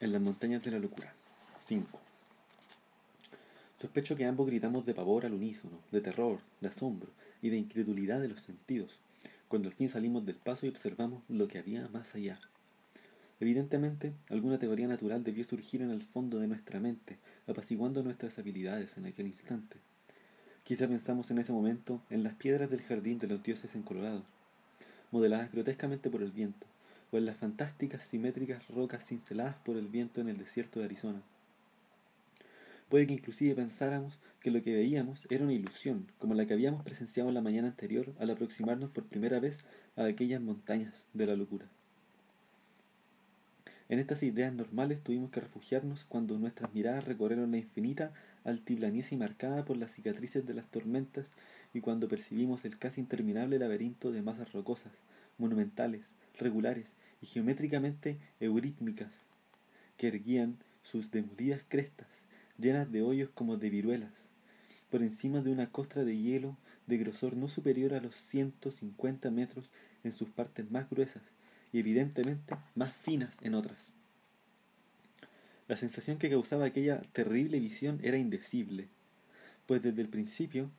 En las montañas de la locura. 5. Sospecho que ambos gritamos de pavor al unísono, de terror, de asombro y de incredulidad de los sentidos, cuando al fin salimos del paso y observamos lo que había más allá. Evidentemente, alguna teoría natural debió surgir en el fondo de nuestra mente, apaciguando nuestras habilidades en aquel instante. Quizá pensamos en ese momento en las piedras del jardín de los dioses encolorados, modeladas grotescamente por el viento, o en las fantásticas simétricas rocas cinceladas por el viento en el desierto de Arizona. Puede que inclusive pensáramos que lo que veíamos era una ilusión, como la que habíamos presenciado la mañana anterior al aproximarnos por primera vez a aquellas montañas de la locura. En estas ideas normales tuvimos que refugiarnos cuando nuestras miradas recorrieron la infinita altiplanicie marcada por las cicatrices de las tormentas y cuando percibimos el casi interminable laberinto de masas rocosas, monumentales, regulares y geométricamente eurítmicas, que erguían sus demolidas crestas, llenas de hoyos como de viruelas, por encima de una costra de hielo de grosor no superior a los 150 metros en sus partes más gruesas y evidentemente más finas en otras. La sensación que causaba aquella terrible visión era indecible, pues desde el principio,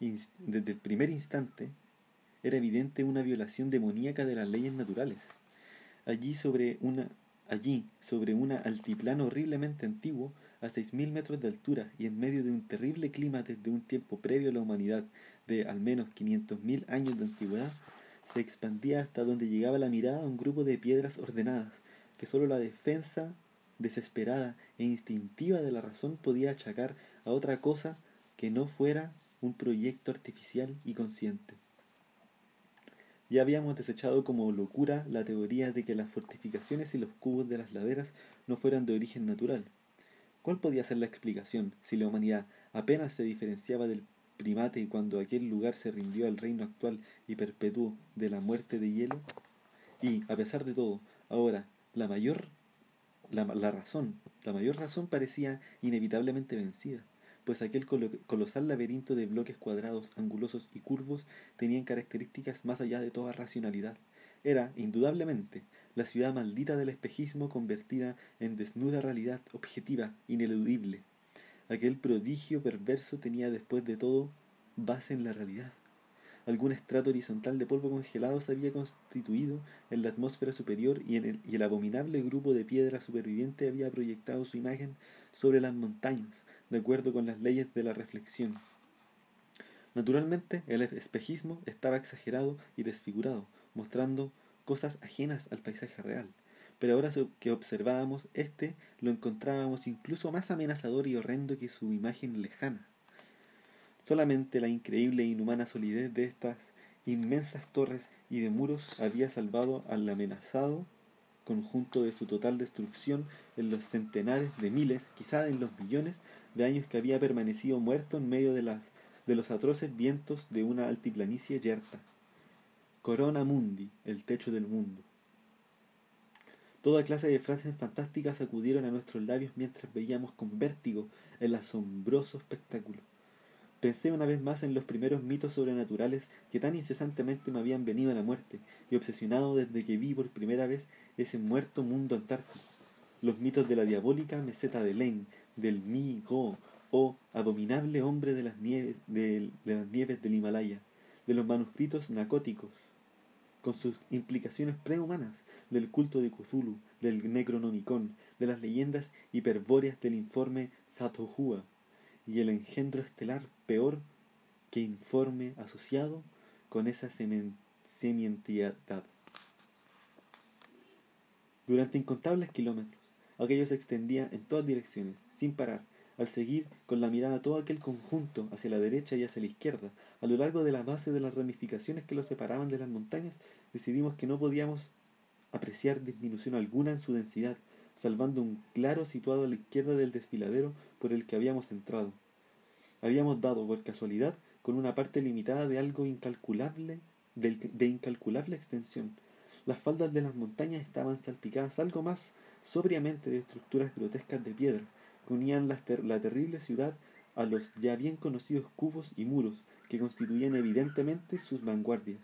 desde el primer instante, era evidente una violación demoníaca de las leyes naturales. Allí sobre una allí, sobre altiplano horriblemente antiguo, a seis mil metros de altura y en medio de un terrible clima desde un tiempo previo a la humanidad de al menos quinientos mil años de antigüedad, se expandía hasta donde llegaba la mirada un grupo de piedras ordenadas, que sólo la defensa desesperada e instintiva de la razón podía achacar a otra cosa que no fuera un proyecto artificial y consciente. Ya habíamos desechado como locura la teoría de que las fortificaciones y los cubos de las laderas no fueran de origen natural. ¿Cuál podía ser la explicación si la humanidad apenas se diferenciaba del primate cuando aquel lugar se rindió al reino actual y perpetuo de la muerte de hielo? Y, a pesar de todo, ahora la mayor la, la razón, la mayor razón parecía inevitablemente vencida, pues aquel colosal laberinto de bloques cuadrados, angulosos y curvos tenían características más allá de toda racionalidad. Era, indudablemente, la ciudad maldita del espejismo convertida en desnuda realidad objetiva, ineludible. Aquel prodigio perverso tenía después de todo base en la realidad. Algún estrato horizontal de polvo congelado se había constituido en la atmósfera superior y, el abominable grupo de piedra superviviente había proyectado su imagen sobre las montañas, de acuerdo con las leyes de la reflexión. Naturalmente, el espejismo estaba exagerado y desfigurado, mostrando cosas ajenas al paisaje real. Pero ahora que observábamos este, lo encontrábamos incluso más amenazador y horrendo que su imagen lejana. Solamente la increíble e inhumana solidez de estas inmensas torres y de muros había salvado al amenazado conjunto de su total destrucción en los centenares de miles, quizá en los millones de años que había permanecido muerto en medio de, las, de los atroces vientos de una altiplanicie yerta. Corona Mundi, el techo del mundo. Toda clase de frases fantásticas acudieron a nuestros labios mientras veíamos con vértigo el asombroso espectáculo. Pensé una vez más en los primeros mitos sobrenaturales que tan incesantemente me habían venido a la muerte, y obsesionado desde que vi por primera vez ese muerto mundo antártico. Los mitos de la diabólica meseta de Len, del Mi Go, o abominable hombre de las nieves, de, las nieves del Himalaya, de los manuscritos nacóticos, con sus implicaciones prehumanas, del culto de Cthulhu, del Necronomicon, de las leyendas hiperbóreas del informe Satohua, y el engendro estelar peor que informe asociado con esa semientidad. Durante incontables kilómetros, aquello se extendía en todas direcciones, sin parar, al seguir con la mirada todo aquel conjunto hacia la derecha y hacia la izquierda, a lo largo de la base de las ramificaciones que lo separaban de las montañas, decidimos que no podíamos apreciar disminución alguna en su densidad, salvando un claro situado a la izquierda del desfiladero por el que habíamos entrado. Habíamos dado, por casualidad, con una parte limitada de algo incalculable, de, incalculable extensión. Las faldas de las montañas estaban salpicadas algo más sobriamente de estructuras grotescas de piedra, que unían la, la terrible ciudad a los ya bien conocidos cubos y muros que constituían evidentemente sus vanguardias.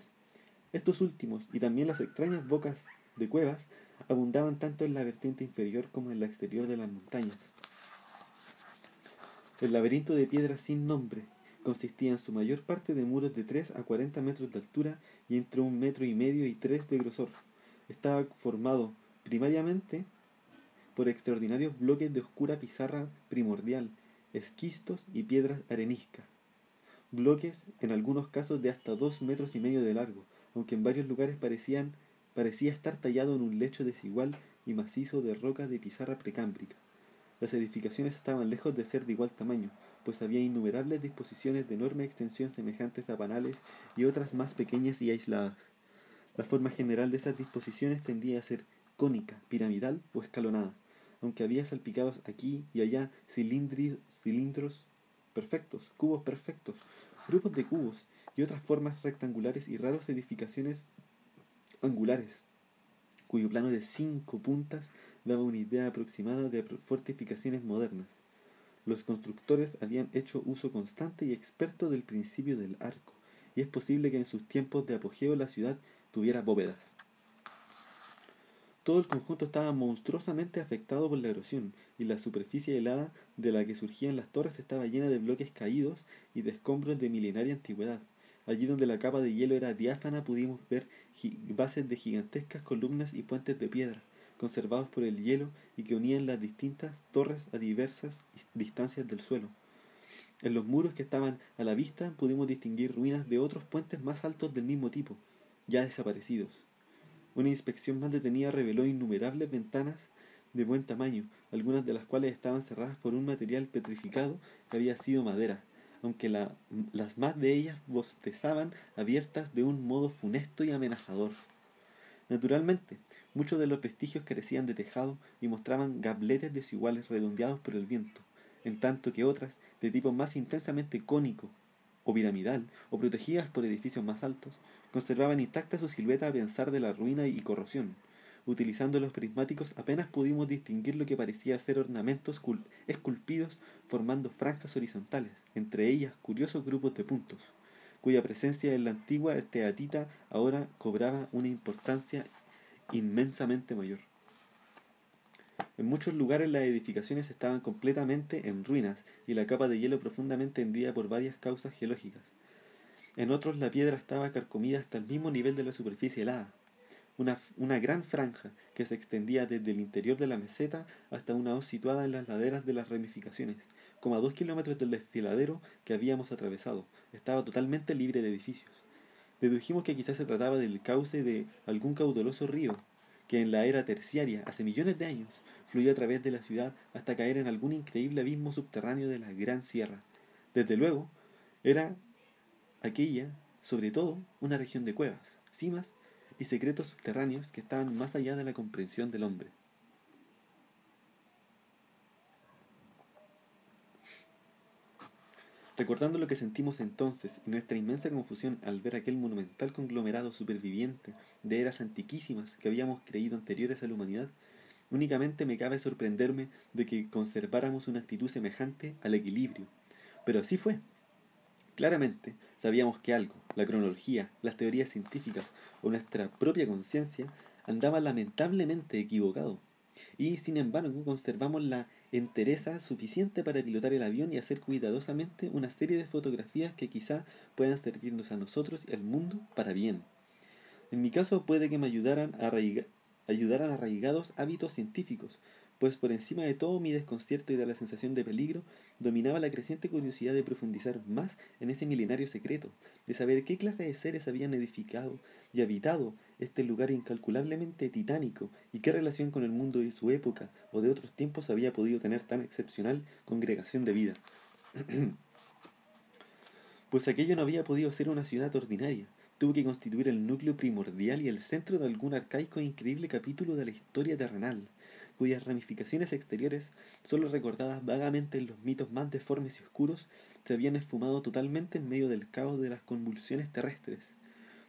Estos últimos, y también las extrañas bocas de cuevas, abundaban tanto en la vertiente inferior como en la exterior de las montañas. El laberinto de piedras sin nombre consistía en su mayor parte de muros de 3 a 40 metros de altura y entre un metro y medio y tres de grosor. Estaba formado primariamente por extraordinarios bloques de oscura pizarra primordial, esquistos y piedras areniscas. Bloques en algunos casos de hasta dos metros y medio de largo, aunque en varios lugares parecían, parecía estar tallado en un lecho desigual y macizo de rocas de pizarra precámbrica. Las edificaciones estaban lejos de ser de igual tamaño, pues había innumerables disposiciones de enorme extensión semejantes a panales y otras más pequeñas y aisladas. La forma general de esas disposiciones tendía a ser cónica, piramidal o escalonada, aunque había salpicados aquí y allá cilindros perfectos, cubos perfectos, grupos de cubos y otras formas rectangulares y raros edificaciones angulares, cuyo plano de cinco puntas daba una idea aproximada de fortificaciones modernas. Los constructores habían hecho uso constante y experto del principio del arco, y es posible que en sus tiempos de apogeo la ciudad tuviera bóvedas. Todo el conjunto estaba monstruosamente afectado por la erosión, y la superficie helada de la que surgían las torres estaba llena de bloques caídos y de escombros de milenaria antigüedad. Allí donde la capa de hielo era diáfana pudimos ver bases de gigantescas columnas y puentes de piedra, conservados por el hielo y que unían las distintas torres a diversas distancias del suelo. En los muros que estaban a la vista pudimos distinguir ruinas de otros puentes más altos del mismo tipo, ya desaparecidos. Una inspección más detenida reveló innumerables ventanas de buen tamaño, algunas de las cuales estaban cerradas por un material petrificado que había sido madera, aunque las más de ellas bostezaban abiertas de un modo funesto y amenazador. Naturalmente, muchos de los vestigios carecían de tejado y mostraban gabletes desiguales redondeados por el viento, en tanto que otras, de tipo más intensamente cónico o piramidal, o protegidas por edificios más altos, conservaban intacta su silueta a pensar de la ruina y corrosión. Utilizando los prismáticos apenas pudimos distinguir lo que parecía ser ornamentos esculpidos formando franjas horizontales, entre ellas curiosos grupos de puntos cuya presencia en la antigua teatita ahora cobraba una importancia inmensamente mayor. En muchos lugares las edificaciones estaban completamente en ruinas y la capa de hielo profundamente hendida por varias causas geológicas. En otros la piedra estaba carcomida hasta el mismo nivel de la superficie helada. Una, una, gran franja que se extendía desde el interior de la meseta hasta una hoz situada en las laderas de las ramificaciones, como a dos kilómetros del desfiladero que habíamos atravesado. Estaba totalmente libre de edificios. Dedujimos que quizás se trataba del cauce de algún caudaloso río, que en la era terciaria, hace millones de años, fluyó a través de la ciudad hasta caer en algún increíble abismo subterráneo de la Gran Sierra. Desde luego, era aquella, sobre todo, una región de cuevas, cimas y secretos subterráneos que estaban más allá de la comprensión del hombre. Recordando lo que sentimos entonces y nuestra inmensa confusión al ver aquel monumental conglomerado superviviente de eras antiquísimas que habíamos creído anteriores a la humanidad, únicamente me cabe sorprenderme de que conserváramos una actitud semejante al equilibrio. Pero así fue. Claramente sabíamos que algo, la cronología, las teorías científicas o nuestra propia conciencia, andaba lamentablemente equivocado. Y sin embargo conservamos la entereza suficiente para pilotar el avión y hacer cuidadosamente una serie de fotografías que quizá puedan servirnos a nosotros y al mundo para bien. En mi caso puede que me ayudaran a ayudaran arraigados hábitos científicos, pues por encima de todo mi desconcierto y de la sensación de peligro, dominaba la creciente curiosidad de profundizar más en ese milenario secreto, de saber qué clase de seres habían edificado y habitado este lugar incalculablemente titánico y qué relación con el mundo de su época o de otros tiempos había podido tener tan excepcional congregación de vida. pues aquello no había podido ser una ciudad ordinaria, tuvo que constituir el núcleo primordial y el centro de algún arcaico e increíble capítulo de la historia terrenal cuyas ramificaciones exteriores, solo recordadas vagamente en los mitos más deformes y oscuros, se habían esfumado totalmente en medio del caos de las convulsiones terrestres,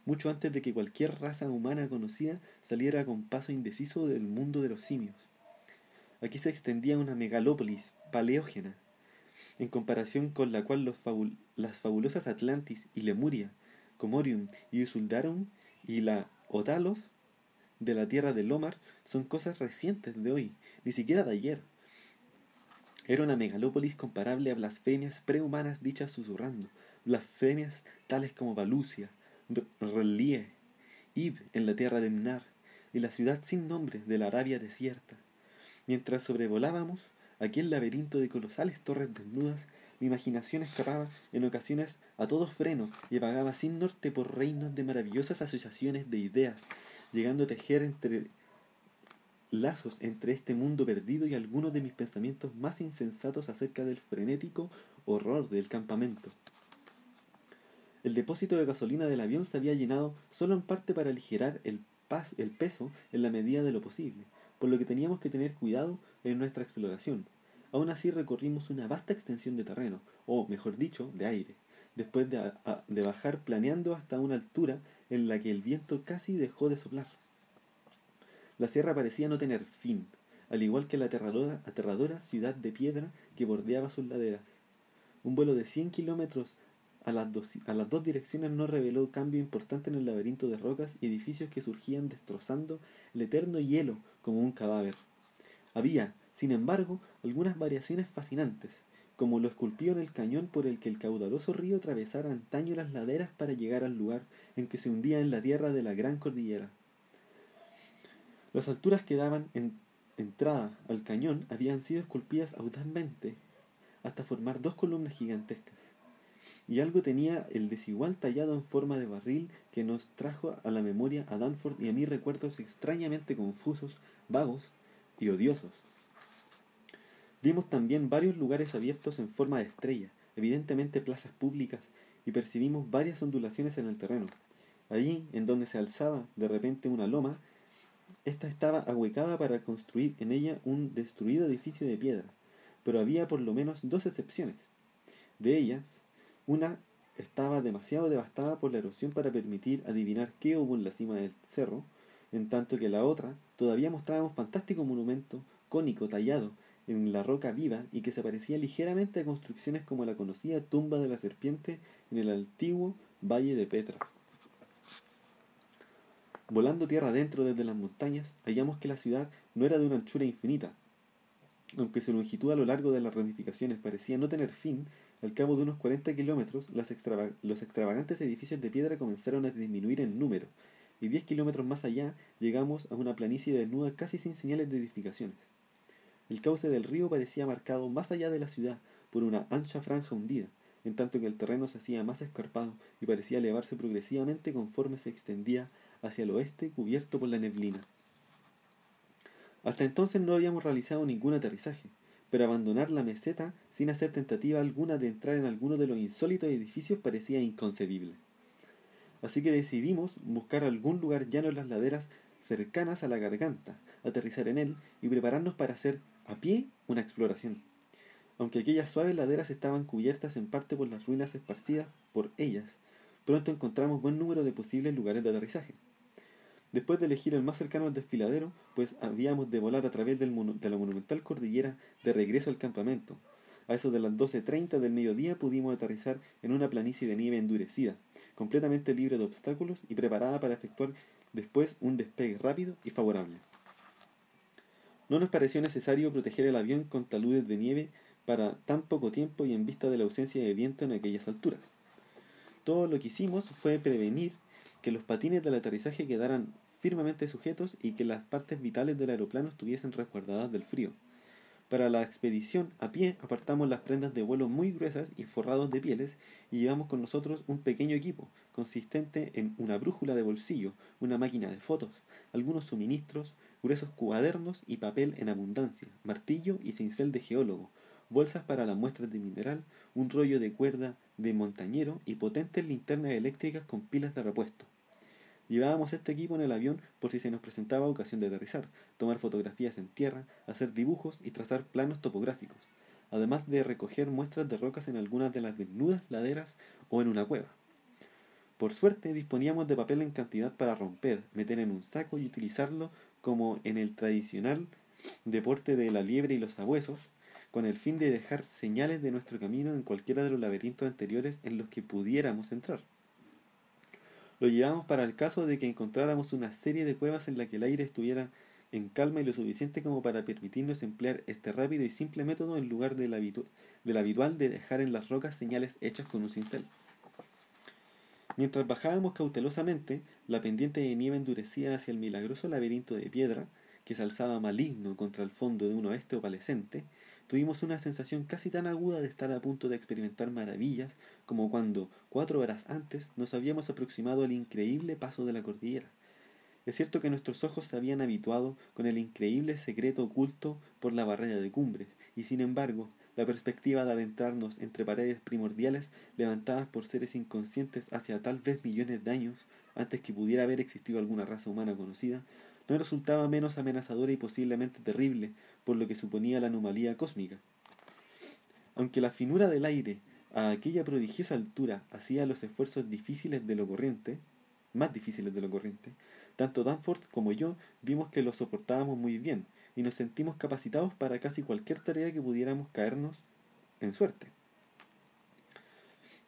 mucho antes de que cualquier raza humana conocida saliera con paso indeciso del mundo de los simios. Aquí se extendía una megalópolis paleógena, en comparación con la cual los las fabulosas Atlantis y Lemuria, Comorium y Usuldarum y la Otalos de la tierra de Lomar son cosas recientes de hoy, ni siquiera de ayer. Era una megalópolis comparable a blasfemias prehumanas dichas susurrando, blasfemias tales como Valucia, Relie, Ib en la tierra de Mnar y la ciudad sin nombre de la Arabia desierta. Mientras sobrevolábamos aquel laberinto de colosales torres desnudas, mi imaginación escapaba en ocasiones a todo freno y vagaba sin norte por reinos de maravillosas asociaciones de ideas, llegando a tejer entre lazos entre este mundo perdido y algunos de mis pensamientos más insensatos acerca del frenético horror del campamento. El depósito de gasolina del avión se había llenado solo en parte para aligerar el, el peso en la medida de lo posible, por lo que teníamos que tener cuidado en nuestra exploración. Aún así recorrimos una vasta extensión de terreno, o mejor dicho, de aire, después de, de bajar planeando hasta una altura en la que el viento casi dejó de soplar. La sierra parecía no tener fin, al igual que la aterradora, ciudad de piedra que bordeaba sus laderas. Un vuelo de 100 kilómetros a las dos direcciones no reveló cambio importante en el laberinto de rocas y edificios que surgían destrozando el eterno hielo como un cadáver. Había, sin embargo, algunas variaciones fascinantes, como lo esculpido en el cañón por el que el caudaloso río atravesara antaño las laderas para llegar al lugar en que se hundía en la tierra de la gran cordillera. Las alturas que daban en entrada al cañón habían sido esculpidas audazmente hasta formar dos columnas gigantescas. Y algo tenía el desigual tallado en forma de barril que nos trajo a la memoria a Danford y a mí recuerdos extrañamente confusos, vagos y odiosos. Vimos también varios lugares abiertos en forma de estrella, evidentemente plazas públicas, y percibimos varias ondulaciones en el terreno. Allí, en donde se alzaba de repente una loma, esta estaba ahuecada para construir en ella un destruido edificio de piedra, pero había por lo menos dos excepciones. De ellas, una estaba demasiado devastada por la erosión para permitir adivinar qué hubo en la cima del cerro, en tanto que la otra todavía mostraba un fantástico monumento cónico tallado en la roca viva y que se parecía ligeramente a construcciones como la conocida tumba de la serpiente en el antiguo valle de Petra. Volando tierra adentro desde las montañas, hallamos que la ciudad no era de una anchura infinita. Aunque su longitud a lo largo de las ramificaciones parecía no tener fin, al cabo de unos 40 kilómetros los extravagantes edificios de piedra comenzaron a disminuir en número, y 10 kilómetros más allá llegamos a una planicie desnuda casi sin señales de edificaciones. El cauce del río parecía marcado más allá de la ciudad por una ancha franja hundida, en tanto que el terreno se hacía más escarpado y parecía elevarse progresivamente conforme se extendía hacia el oeste cubierto por la neblina. Hasta entonces no habíamos realizado ningún aterrizaje, pero abandonar la meseta sin hacer tentativa alguna de entrar en alguno de los insólitos edificios parecía inconcebible. Así que decidimos buscar algún lugar llano en las laderas cercanas a la garganta, aterrizar en él y prepararnos para hacer a pie una exploración. Aunque aquellas suaves laderas estaban cubiertas en parte por las ruinas esparcidas por ellas, pronto encontramos buen número de posibles lugares de aterrizaje. Después de elegir el más cercano al desfiladero, pues habíamos de volar a través de la monumental cordillera de regreso al campamento. A eso de las 12.30 del mediodía pudimos aterrizar en una planicie de nieve endurecida, completamente libre de obstáculos y preparada para efectuar después un despegue rápido y favorable. No nos pareció necesario proteger el avión con taludes de nieve para tan poco tiempo y en vista de la ausencia de viento en aquellas alturas. Todo lo que hicimos fue prevenir que los patines del aterrizaje quedaran firmemente sujetos y que las partes vitales del aeroplano estuviesen resguardadas del frío. Para la expedición a pie apartamos las prendas de vuelo muy gruesas y forrados de pieles y llevamos con nosotros un pequeño equipo consistente en una brújula de bolsillo, una máquina de fotos, algunos suministros, gruesos cuadernos y papel en abundancia, martillo y cincel de geólogo, bolsas para las muestras de mineral, un rollo de cuerda de montañero y potentes linternas eléctricas con pilas de repuesto. Llevábamos este equipo en el avión por si se nos presentaba ocasión de aterrizar, tomar fotografías en tierra, hacer dibujos y trazar planos topográficos, además de recoger muestras de rocas en algunas de las desnudas laderas o en una cueva. Por suerte disponíamos de papel en cantidad para romper, meter en un saco y utilizarlo como en el tradicional deporte de la liebre y los sabuesos, con el fin de dejar señales de nuestro camino en cualquiera de los laberintos anteriores en los que pudiéramos entrar. Lo llevamos para el caso de que encontráramos una serie de cuevas en la que el aire estuviera en calma y lo suficiente como para permitirnos emplear este rápido y simple método en lugar del, habitual de dejar en las rocas señales hechas con un cincel. Mientras bajábamos cautelosamente, la pendiente de nieve endurecía hacia el milagroso laberinto de piedra, que se alzaba maligno contra el fondo de un oeste opalescente, tuvimos una sensación casi tan aguda de estar a punto de experimentar maravillas como cuando, cuatro horas antes, nos habíamos aproximado al increíble paso de la cordillera. Es cierto que nuestros ojos se habían habituado con el increíble secreto oculto por la barrera de cumbres, y sin embargo, la perspectiva de adentrarnos entre paredes primordiales levantadas por seres inconscientes hacia tal vez millones de años antes que pudiera haber existido alguna raza humana conocida, no resultaba menos amenazadora y posiblemente terrible por lo que suponía la anomalía cósmica. Aunque la finura del aire a aquella prodigiosa altura hacía los esfuerzos difíciles de lo corriente, más difíciles de lo corriente, tanto Danforth como yo vimos que lo soportábamos muy bien y nos sentimos capacitados para casi cualquier tarea que pudiéramos caernos en suerte.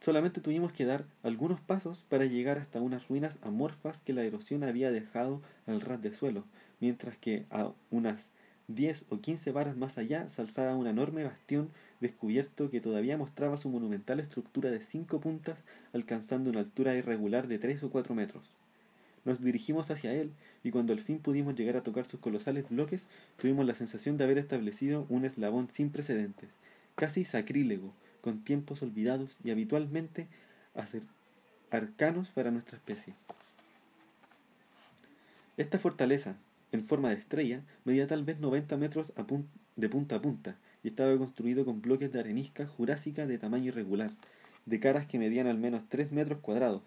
Solamente tuvimos que dar algunos pasos para llegar hasta unas ruinas amorfas que la erosión había dejado al ras de suelo, mientras que a unas 10 o 15 varas más allá se alzaba un enorme bastión descubierto que todavía mostraba su monumental estructura de cinco puntas alcanzando una altura irregular de 3 o 4 metros. Nos dirigimos hacia él y cuando al fin pudimos llegar a tocar sus colosales bloques, tuvimos la sensación de haber establecido un eslabón sin precedentes, casi sacrílego, con tiempos olvidados y habitualmente arcanos para nuestra especie. Esta fortaleza, en forma de estrella, medía tal vez 90 metros de punta a punta y estaba construido con bloques de arenisca jurásica de tamaño irregular, de caras que medían al menos 3 metros cuadrados.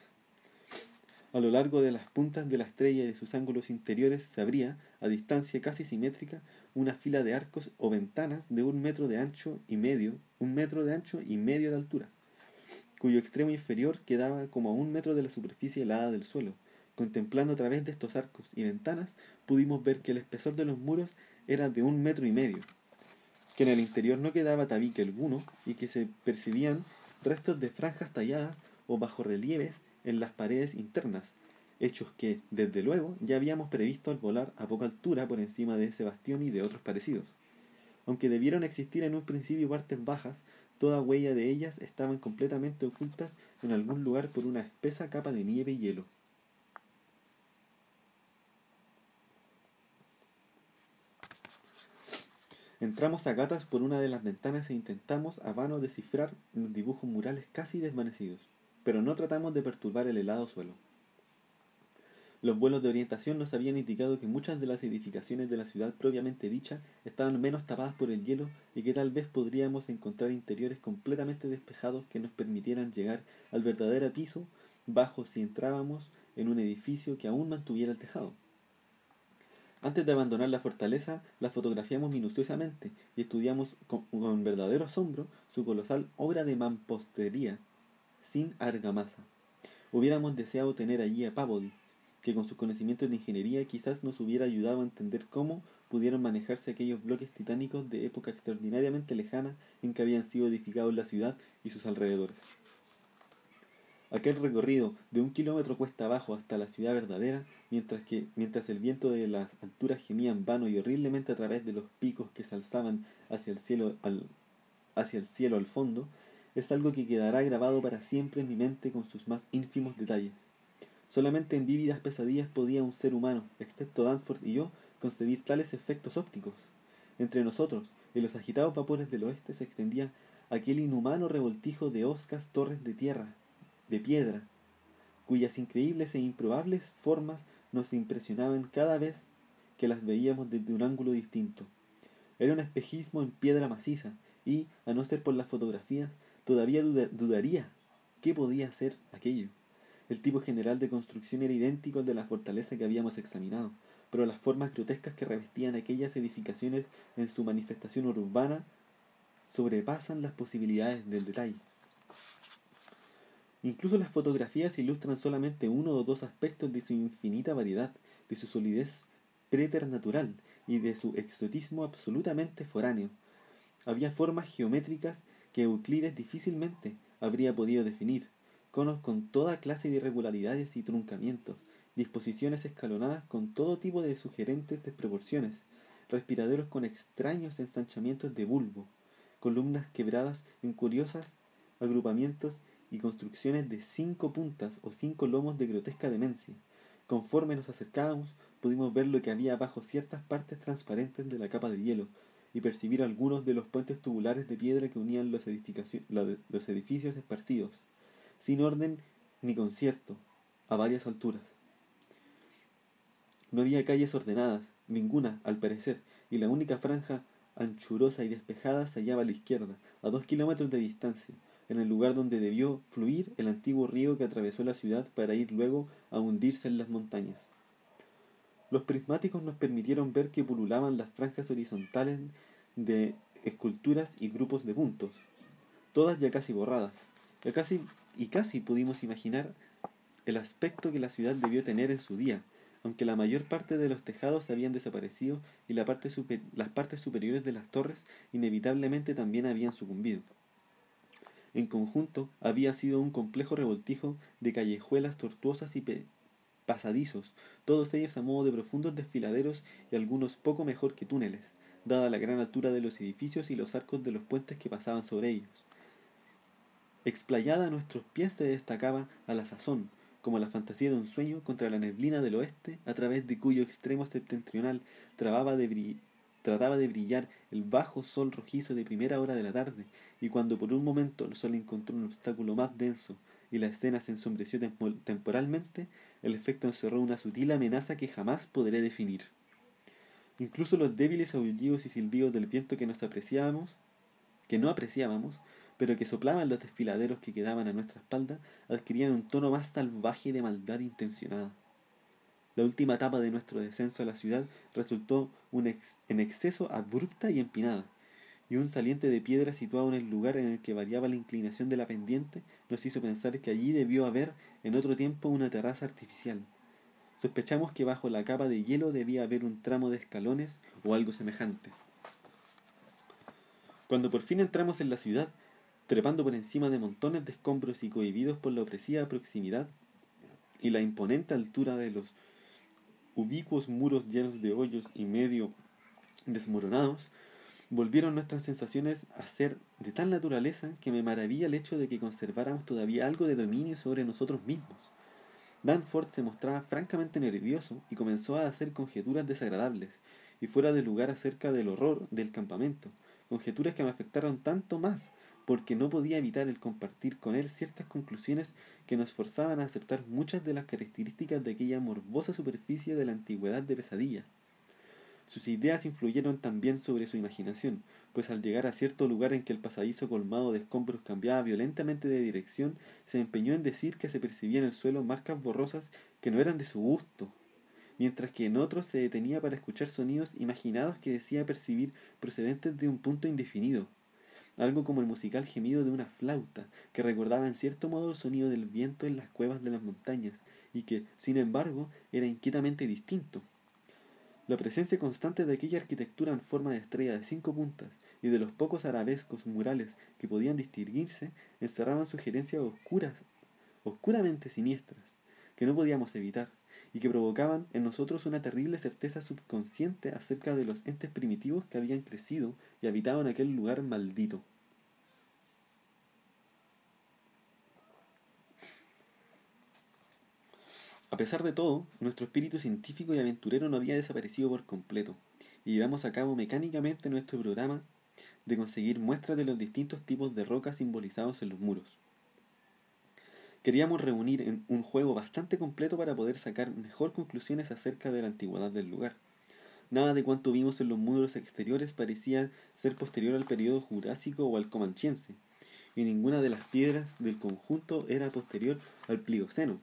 A lo largo de las puntas de la estrella y de sus ángulos interiores se abría, a distancia casi simétrica, una fila de arcos o ventanas de un metro de ancho y medio, un metro de ancho y medio de altura, cuyo extremo inferior quedaba como a un metro de la superficie helada del suelo, Contemplando a través de estos arcos y ventanas, pudimos ver que el espesor de los muros era de un metro y medio, que en el interior no quedaba tabique alguno y que se percibían restos de franjas talladas o bajorrelieves en las paredes internas, hechos que, desde luego, ya habíamos previsto al volar a poca altura por encima de ese bastión y de otros parecidos. Aunque debieron existir en un principio partes bajas, toda huella de ellas estaban completamente ocultas en algún lugar por una espesa capa de nieve y hielo. Entramos a gatas por una de las ventanas e intentamos a vano descifrar los dibujos murales casi desvanecidos, pero no tratamos de perturbar el helado suelo. Los vuelos de orientación nos habían indicado que muchas de las edificaciones de la ciudad propiamente dicha estaban menos tapadas por el hielo y que tal vez podríamos encontrar interiores completamente despejados que nos permitieran llegar al verdadero piso bajo si entrábamos en un edificio que aún mantuviera el tejado. Antes de abandonar la fortaleza, la fotografiamos minuciosamente y estudiamos con, verdadero asombro su colosal obra de mampostería sin argamasa. Hubiéramos deseado tener allí a Pavodi, que con sus conocimientos de ingeniería quizás nos hubiera ayudado a entender cómo pudieron manejarse aquellos bloques titánicos de época extraordinariamente lejana en que habían sido edificados la ciudad y sus alrededores. Aquel recorrido de un kilómetro cuesta abajo hasta la ciudad verdadera, mientras que mientras el viento de las alturas gemía en vano y horriblemente a través de los picos que se alzaban hacia el cielo al, hacia el cielo al fondo, es algo que quedará grabado para siempre en mi mente con sus más ínfimos detalles. Solamente en vívidas pesadillas podía un ser humano, excepto Danforth y yo, concebir tales efectos ópticos. Entre nosotros, en los agitados vapores del oeste se extendía aquel inhumano revoltijo de hoscas torres de tierra, de piedra, cuyas increíbles e improbables formas nos impresionaban cada vez que las veíamos desde un ángulo distinto. Era un espejismo en piedra maciza, y, a no ser por las fotografías, todavía dudaría qué podía ser aquello. El tipo general de construcción era idéntico al de la fortaleza que habíamos examinado, pero las formas grotescas que revestían aquellas edificaciones en su manifestación urbana sobrepasan las posibilidades del detalle. Incluso las fotografías ilustran solamente uno o dos aspectos de su infinita variedad, de su solidez preternatural y de su exotismo absolutamente foráneo. Había formas geométricas que Euclides difícilmente habría podido definir, conos con toda clase de irregularidades y truncamientos, disposiciones escalonadas con todo tipo de sugerentes desproporciones, respiraderos con extraños ensanchamientos de bulbo, columnas quebradas en curiosos agrupamientos y construcciones de cinco puntas o cinco lomos de grotesca demencia. Conforme nos acercábamos, pudimos ver lo que había bajo ciertas partes transparentes de la capa de hielo y percibir algunos de los puentes tubulares de piedra que unían los, los edificios esparcidos, sin orden ni concierto, a varias alturas. No había calles ordenadas, ninguna, al parecer, y la única franja anchurosa y despejada se hallaba a la izquierda, a dos kilómetros de distancia, en el lugar donde debió fluir el antiguo río que atravesó la ciudad para ir luego a hundirse en las montañas. Los prismáticos nos permitieron ver que pululaban las franjas horizontales de esculturas y grupos de puntos, todas ya casi borradas, y casi, y casi pudimos imaginar el aspecto que la ciudad debió tener en su día, aunque la mayor parte de los tejados habían desaparecido y las partes superiores de las torres inevitablemente también habían sucumbido. En conjunto había sido un complejo revoltijo de callejuelas tortuosas y pasadizos, todos ellos a modo de profundos desfiladeros y algunos poco mejor que túneles, dada la gran altura de los edificios y los arcos de los puentes que pasaban sobre ellos. Explayada a nuestros pies se destacaba a la sazón, como la fantasía de un sueño contra la neblina del oeste, a través de cuyo extremo septentrional trataba de, brillar el bajo sol rojizo de primera hora de la tarde, y cuando por un momento el sol encontró un obstáculo más denso y la escena se ensombreció temporalmente, el efecto encerró una sutil amenaza que jamás podré definir. Incluso los débiles aullidos y silbidos del viento que nos apreciábamos, que no apreciábamos, pero que soplaban los desfiladeros que quedaban a nuestra espalda, adquirían un tono más salvaje de maldad intencionada. La última etapa de nuestro descenso a la ciudad resultó en exceso abrupta y empinada, y un saliente de piedra situado en el lugar en el que variaba la inclinación de la pendiente nos hizo pensar que allí debió haber en otro tiempo una terraza artificial. Sospechamos que bajo la capa de hielo debía haber un tramo de escalones o algo semejante. Cuando por fin entramos en la ciudad, trepando por encima de montones de escombros y cohibidos por la opresiva proximidad y la imponente altura de los ubicuos muros llenos de hoyos y medio desmoronados, volvieron nuestras sensaciones a ser de tal naturaleza que me maravilla el hecho de que conserváramos todavía algo de dominio sobre nosotros mismos. Danforth se mostraba francamente nervioso y comenzó a hacer conjeturas desagradables y fuera de lugar acerca del horror del campamento, conjeturas que me afectaron tanto más porque no podía evitar el compartir con él ciertas conclusiones que nos forzaban a aceptar muchas de las características de aquella morbosa superficie de la antigüedad de pesadilla. Sus ideas influyeron también sobre su imaginación, pues al llegar a cierto lugar en que el pasadizo colmado de escombros cambiaba violentamente de dirección, se empeñó en decir que se percibían en el suelo marcas borrosas que no eran de su gusto, mientras que en otros se detenía para escuchar sonidos imaginados que decía percibir procedentes de un punto indefinido, algo como el musical gemido de una flauta, que recordaba en cierto modo el sonido del viento en las cuevas de las montañas, y que, sin embargo, era inquietamente distinto. La presencia constante de aquella arquitectura en forma de estrella de cinco puntas y de los pocos arabescos murales que podían distinguirse encerraban sugerencias oscuras, oscuramente siniestras, que no podíamos evitar, y que provocaban en nosotros una terrible certeza subconsciente acerca de los entes primitivos que habían crecido y habitaban aquel lugar maldito. A pesar de todo, nuestro espíritu científico y aventurero no había desaparecido por completo, y llevamos a cabo mecánicamente nuestro programa de conseguir muestras de los distintos tipos de rocas simbolizados en los muros. Queríamos reunir en un juego bastante completo para poder sacar mejor conclusiones acerca de la antigüedad del lugar. Nada de cuanto vimos en los muros exteriores parecía ser posterior al periodo jurásico o al comanchiense, y ninguna de las piedras del conjunto era posterior al plioceno,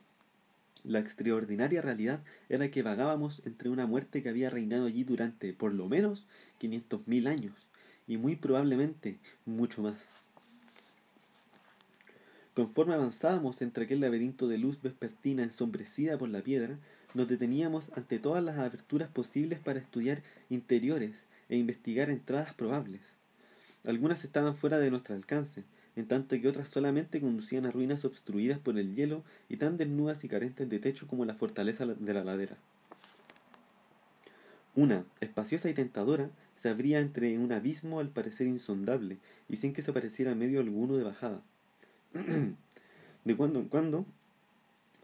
la extraordinaria realidad era que vagábamos entre una muerte que había reinado allí durante por lo menos quinientos mil años, y muy probablemente mucho más. Conforme avanzábamos entre aquel laberinto de luz vespertina ensombrecida por la piedra, nos deteníamos ante todas las aberturas posibles para estudiar interiores e investigar entradas probables. Algunas estaban fuera de nuestro alcance, en tanto que otras solamente conducían a ruinas obstruidas por el hielo y tan desnudas y carentes de techo como la fortaleza de la ladera. Una, espaciosa y tentadora, se abría entre un abismo al parecer insondable y sin que se pareciera medio alguno de bajada. de cuando en cuando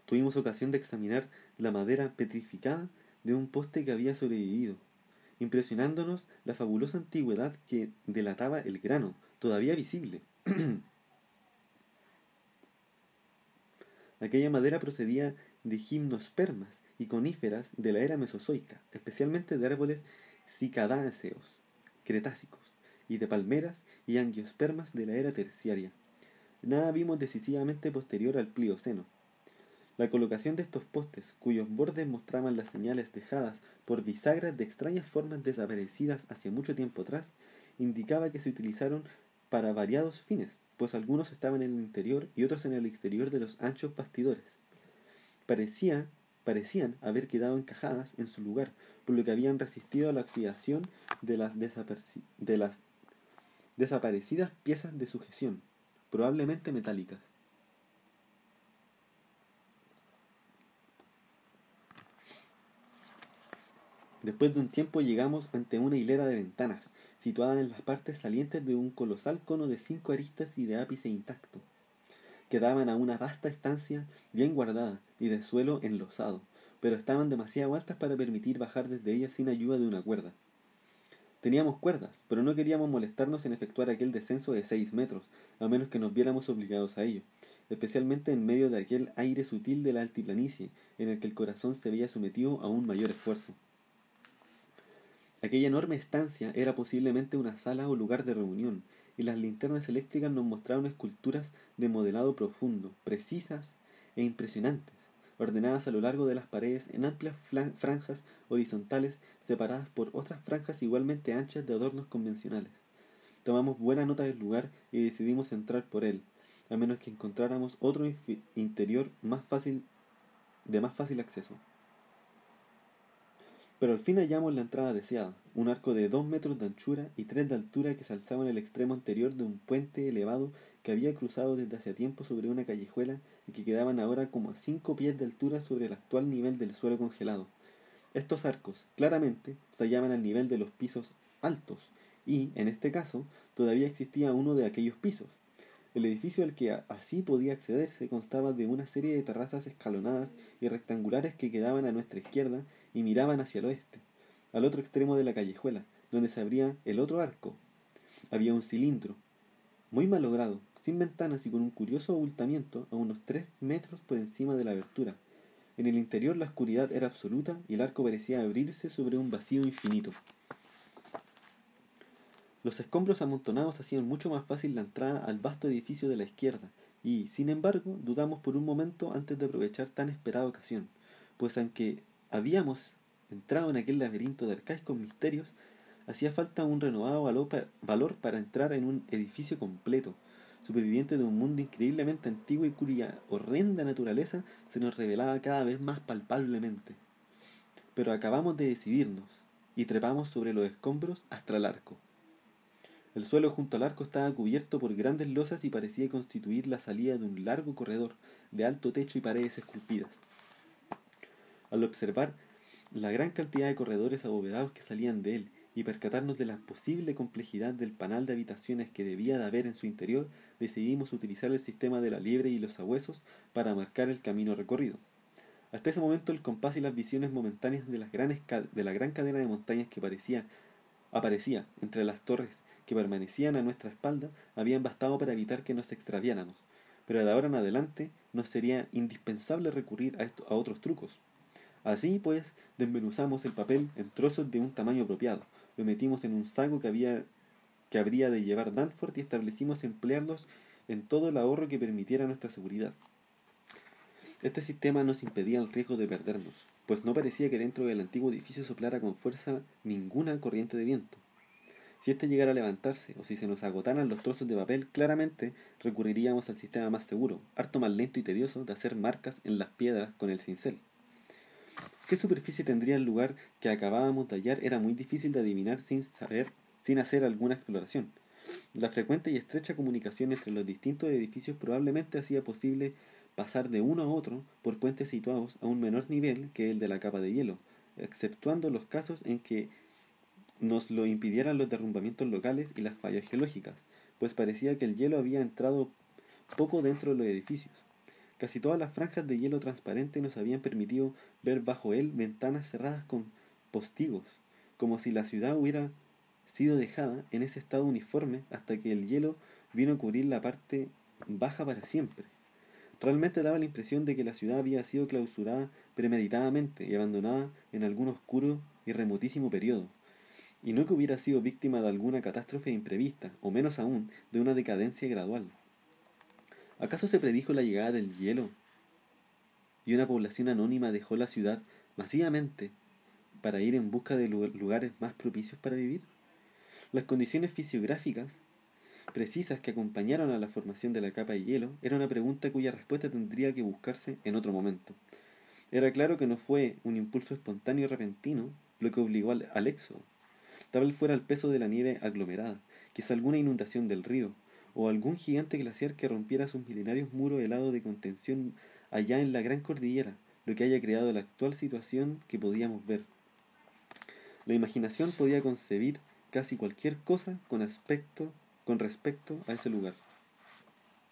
tuvimos ocasión de examinar la madera petrificada de un poste que había sobrevivido, impresionándonos la fabulosa antigüedad que delataba el grano, todavía visible. Aquella madera procedía de gimnospermas y coníferas de la era mesozoica, especialmente de árboles cicadáceos, cretácicos, y de palmeras y angiospermas de la era terciaria. Nada vimos decisivamente posterior al Plioceno. La colocación de estos postes, cuyos bordes mostraban las señales dejadas por bisagras de extrañas formas desaparecidas hacia mucho tiempo atrás, indicaba que se utilizaron para variados fines, pues algunos estaban en el interior y otros en el exterior de los anchos bastidores. Parecía, parecían haber quedado encajadas en su lugar, por lo que habían resistido a la oxidación de las, de las desaparecidas piezas de sujeción, probablemente metálicas. Después de un tiempo llegamos ante una hilera de ventanas, situada en las partes salientes de un colosal cono de cinco aristas y de ápice intacto, que daban a una vasta estancia bien guardada y de suelo enlosado, pero estaban demasiado altas para permitir bajar desde ellas sin ayuda de una cuerda. Teníamos cuerdas, pero no queríamos molestarnos en efectuar aquel descenso de seis metros, a menos que nos viéramos obligados a ello, especialmente en medio de aquel aire sutil de la altiplanicie, en el que el corazón se veía sometido a un mayor esfuerzo. Aquella enorme estancia era posiblemente una sala o lugar de reunión, y las linternas eléctricas nos mostraron esculturas de modelado profundo, precisas e impresionantes, ordenadas a lo largo de las paredes en amplias franjas horizontales separadas por otras franjas igualmente anchas de adornos convencionales. Tomamos buena nota del lugar y decidimos entrar por él, a menos que encontráramos otro interior más fácil de más fácil acceso. Pero al fin hallamos la entrada deseada, un arco de dos metros de anchura y tres de altura que se alzaba en el extremo anterior de un puente elevado que había cruzado desde hace tiempo sobre una callejuela y que quedaban ahora como a cinco pies de altura sobre el actual nivel del suelo congelado. Estos arcos, claramente, se hallaban al nivel de los pisos altos, y, en este caso, todavía existía uno de aquellos pisos. El edificio al que así podía accederse constaba de una serie de terrazas escalonadas y rectangulares que quedaban a nuestra izquierda y miraban hacia el oeste, al otro extremo de la callejuela, donde se abría el otro arco. Había un cilindro, muy malogrado, sin ventanas y con un curioso abultamiento a unos tres metros por encima de la abertura. En el interior la oscuridad era absoluta y el arco parecía abrirse sobre un vacío infinito. Los escombros amontonados hacían mucho más fácil la entrada al vasto edificio de la izquierda, y, sin embargo, dudamos por un momento antes de aprovechar tan esperada ocasión, pues aunque habíamos entrado en aquel laberinto de arcaicos misterios, hacía falta un renovado valor para entrar en un edificio completo, superviviente de un mundo increíblemente antiguo y cuya horrenda naturaleza se nos revelaba cada vez más palpablemente. Pero acabamos de decidirnos, y trepamos sobre los escombros hasta el arco. El suelo junto al arco estaba cubierto por grandes losas y parecía constituir la salida de un largo corredor de alto techo y paredes esculpidas. Al observar la gran cantidad de corredores abovedados que salían de él y percatarnos de la posible complejidad del panal de habitaciones que debía de haber en su interior, decidimos utilizar el sistema de la liebre y los sabuesos para marcar el camino recorrido. Hasta ese momento el compás y las visiones momentáneas de, las de la gran cadena de montañas que parecía, aparecía entre las torres que permanecían a nuestra espalda habían bastado para evitar que nos extraviáramos, pero de ahora en adelante nos sería indispensable recurrir a otros trucos. Así pues, desmenuzamos el papel en trozos de un tamaño apropiado, lo metimos en un saco que, había, que habría de llevar Danforth y establecimos emplearlos en todo el ahorro que permitiera nuestra seguridad. Este sistema nos impedía el riesgo de perdernos, pues no parecía que dentro del antiguo edificio soplara con fuerza ninguna corriente de viento. Si éste llegara a levantarse o si se nos agotaran los trozos de papel, claramente recurriríamos al sistema más seguro, harto más lento y tedioso de hacer marcas en las piedras con el cincel. ¿Qué superficie tendría el lugar que acabábamos de hallar? Era muy difícil de adivinar sin saber, sin hacer alguna exploración. La frecuente y estrecha comunicación entre los distintos edificios probablemente hacía posible pasar de uno a otro por puentes situados a un menor nivel que el de la capa de hielo, exceptuando los casos en que nos lo impidieran los derrumbamientos locales y las fallas geológicas, pues parecía que el hielo había entrado poco dentro de los edificios. Casi todas las franjas de hielo transparente nos habían permitido ver bajo él ventanas cerradas con postigos, como si la ciudad hubiera sido dejada en ese estado uniforme hasta que el hielo vino a cubrir la parte baja para siempre. Realmente daba la impresión de que la ciudad había sido clausurada premeditadamente y abandonada en algún oscuro y remotísimo periodo, y no que hubiera sido víctima de alguna catástrofe imprevista, o menos aún de una decadencia gradual. ¿Acaso se predijo la llegada del hielo? Y una población anónima dejó la ciudad masivamente para ir en busca de lugares más propicios para vivir? Las condiciones fisiográficas precisas que acompañaron a la formación de la capa de hielo era una pregunta cuya respuesta tendría que buscarse en otro momento. Era claro que no fue un impulso espontáneo y repentino lo que obligó al, al éxodo. Tal vez fuera el peso de la nieve aglomerada, quizá alguna inundación del río, o algún gigante glaciar que rompiera sus milenarios muros helados de contención allá en la gran cordillera, lo que haya creado la actual situación que podíamos ver. La imaginación podía concebir casi cualquier cosa con aspecto con respecto a ese lugar.